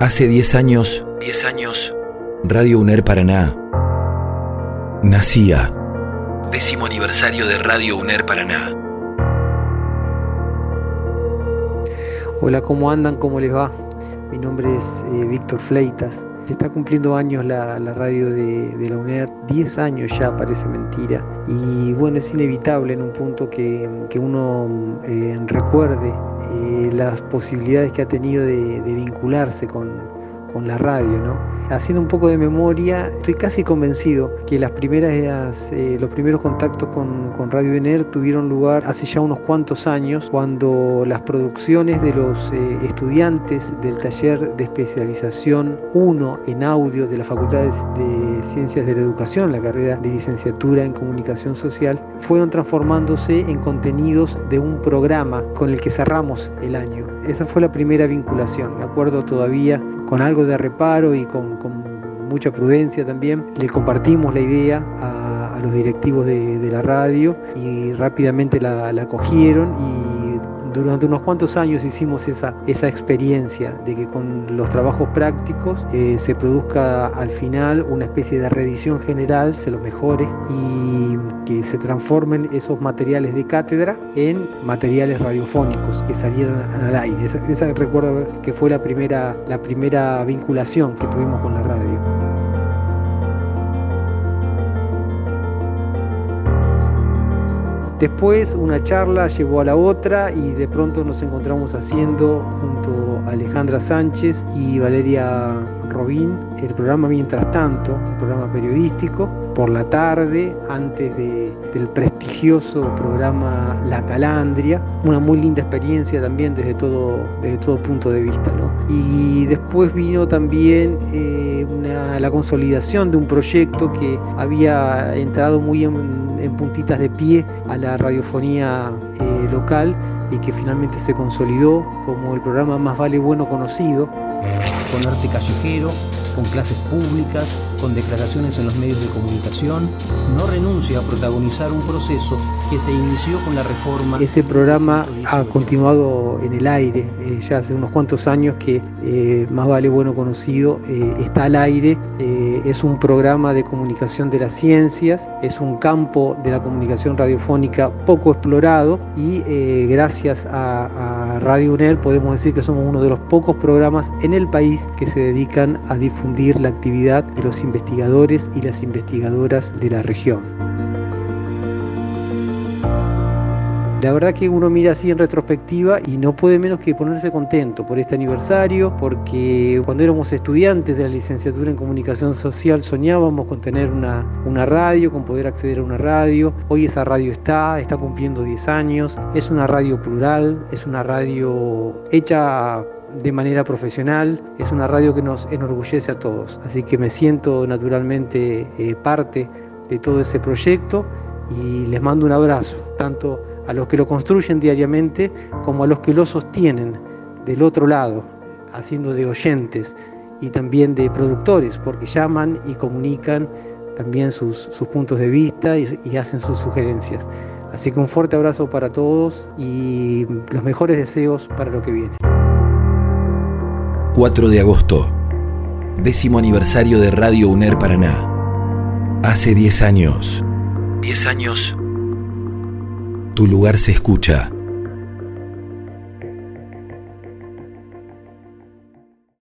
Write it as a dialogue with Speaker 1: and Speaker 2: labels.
Speaker 1: Hace 10 años, 10 años, Radio UNER Paraná nacía. Décimo aniversario de Radio UNER Paraná.
Speaker 2: Hola, ¿cómo andan? ¿Cómo les va? Mi nombre es eh, Víctor Fleitas. Está cumpliendo años la, radio de, la UNER, 10 años ya, parece mentira. Y bueno, es inevitable en un punto que, uno eh, recuerde eh, las posibilidades que ha tenido de, vincularse con, con la radio, ¿no? haciendo un poco de memoria, estoy casi convencido que las primeras, eh, los primeros contactos con, Radio Ener tuvieron lugar hace ya unos cuantos años, cuando las producciones de los eh, estudiantes del taller de especialización 1 en audio de la Facultad de Ciencias de la Educación, la carrera de licenciatura en comunicación social, fueron transformándose en contenidos de un programa con el que cerramos el año. Esa fue la primera vinculación, me acuerdo todavía con algo de reparo y con, mucha prudencia también, le compartimos la idea a, los directivos de, la radio y rápidamente la, la cogieron y durante unos cuantos años hicimos esa, esa experiencia de que con los trabajos prácticos eh, se produzca al final una especie de reedición general, se lo mejore y que se transformen esos materiales de cátedra en materiales radiofónicos que salieran al aire. Esa, recuerdo que fue la primera, la primera vinculación que tuvimos con la radio. Después una charla llevó a la otra y de pronto nos encontramos haciendo junto a Alejandra Sánchez y Valeria Robín el programa Mientras tanto, un programa periodístico, por la tarde, antes del prestigioso programa La Calandria, una muy linda experiencia también desde todo, desde todo punto de vista. Y después vino también eh, la consolidación de un proyecto que había entrado muy en, puntitas de pie a la radiofonía eh, local y que finalmente se consolidó como el programa más vale bueno conocido.
Speaker 3: Con arte callejero, con clases públicas, con declaraciones en los medios de comunicación, no renuncia a protagonizar un proceso que se inició con la reforma.
Speaker 2: Ese programa ha continuado en el aire, eh, ya hace unos cuantos años que eh, más vale bueno conocido, eh, está al aire, es un programa de comunicación de las ciencias, es un campo de la comunicación radiofónica poco explorado y gracias a, a Radio UNER podemos decir que somos uno de los pocos programas en el país que se dedican a difundir la actividad de los investigadores y las investigadoras de la región. La verdad que uno mira así en retrospectiva y no puede menos que ponerse contento por este aniversario, porque cuando éramos estudiantes de la licenciatura en comunicación social soñábamos con tener una, una radio, con poder acceder a una radio. Hoy esa radio está, está cumpliendo 10 años, es una radio plural, es una radio hecha de manera profesional. Es una radio que nos enorgullece a todos. Así que me siento naturalmente eh, parte de todo ese proyecto y les mando un abrazo, tanto a los que lo construyen diariamente como a los que lo sostienen del otro lado, haciendo de oyentes y también de productores, porque llaman y comunican también sus, puntos de vista y hacen sus sugerencias. Así que un fuerte abrazo para todos y los mejores deseos para lo que viene.
Speaker 1: 4 de agosto, décimo aniversario de Radio UNER Paraná. Hace 10 años. 10 años. Tu lugar se escucha.